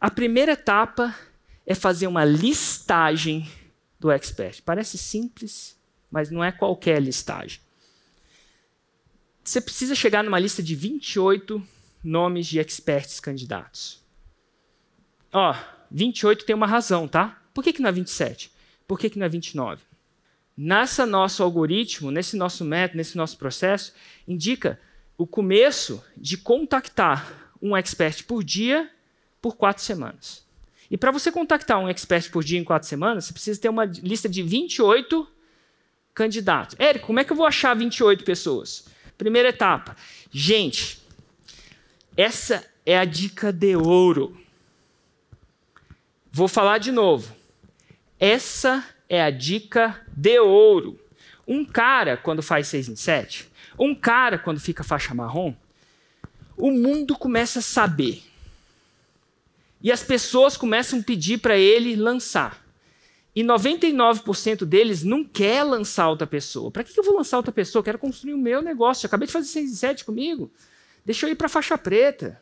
A primeira etapa é fazer uma listagem do expert. Parece simples, mas não é qualquer listagem. Você precisa chegar numa lista de 28 nomes de experts candidatos. Ó, 28 tem uma razão, tá? Por que, que não é 27? Por que, que não é 29? Nessa nosso algoritmo, nesse nosso método, nesse nosso processo, indica o começo de contactar um expert por dia por quatro semanas. E para você contactar um expert por dia em quatro semanas, você precisa ter uma lista de 28 candidatos. Érico, como é que eu vou achar 28 pessoas? Primeira etapa. Gente, essa é a dica de ouro. Vou falar de novo. Essa é a dica de ouro. Um cara, quando faz 6 em 7, um cara, quando fica faixa marrom, o mundo começa a saber. E as pessoas começam a pedir para ele lançar. E 99% deles não quer lançar outra pessoa. Para que eu vou lançar outra pessoa? Eu quero construir o meu negócio. Eu acabei de fazer 6 e 7 comigo. Deixa eu ir para a faixa preta.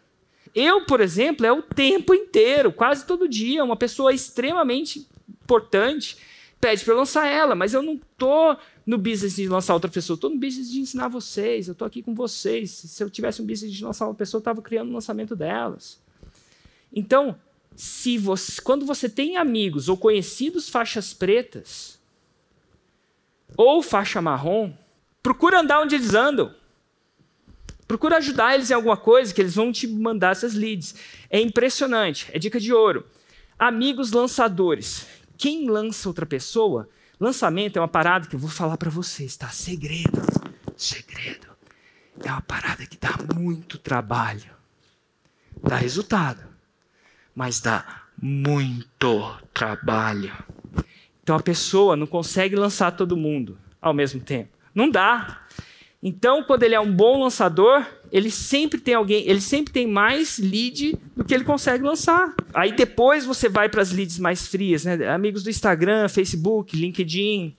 Eu, por exemplo, é o tempo inteiro, quase todo dia, uma pessoa extremamente importante pede para eu lançar ela, mas eu não estou no business de lançar outra pessoa, estou no business de ensinar vocês, eu estou aqui com vocês. Se eu tivesse um business de lançar uma pessoa, eu estava criando o um lançamento delas. Então, se você, quando você tem amigos ou conhecidos faixas pretas ou faixa marrom, procura andar onde eles andam. Procura ajudar eles em alguma coisa que eles vão te mandar essas leads. É impressionante, é dica de ouro. Amigos lançadores. Quem lança outra pessoa, lançamento é uma parada que eu vou falar para vocês, tá? Segredo. Segredo. É uma parada que dá muito trabalho. Dá resultado mas dá muito trabalho. Então a pessoa não consegue lançar todo mundo ao mesmo tempo. Não dá. Então, quando ele é um bom lançador, ele sempre tem alguém, ele sempre tem mais lead do que ele consegue lançar. Aí depois você vai para as leads mais frias, né? Amigos do Instagram, Facebook, LinkedIn.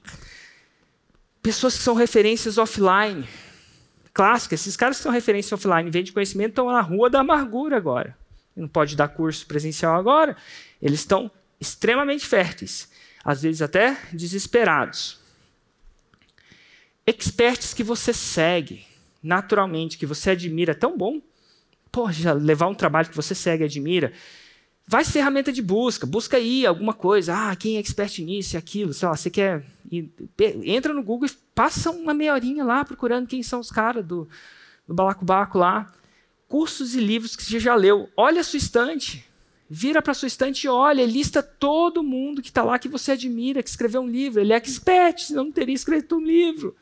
Pessoas que são referências offline. Clássicas, esses caras que são referências offline, vendem conhecimento, estão na rua da amargura agora não pode dar curso presencial agora, eles estão extremamente férteis, às vezes até desesperados. Experts que você segue naturalmente, que você admira, é tão bom. Já levar um trabalho que você segue e admira. Vai ferramenta de busca, busca aí alguma coisa. Ah, quem é expert nisso e aquilo, sei lá, você quer. Entra no Google e passa uma meia horinha lá procurando quem são os caras do, do balacobaco lá cursos e livros que você já leu. Olha a sua estante. Vira para a sua estante e olha, lista todo mundo que está lá que você admira, que escreveu um livro. Ele é expert, senão não teria escrito um livro.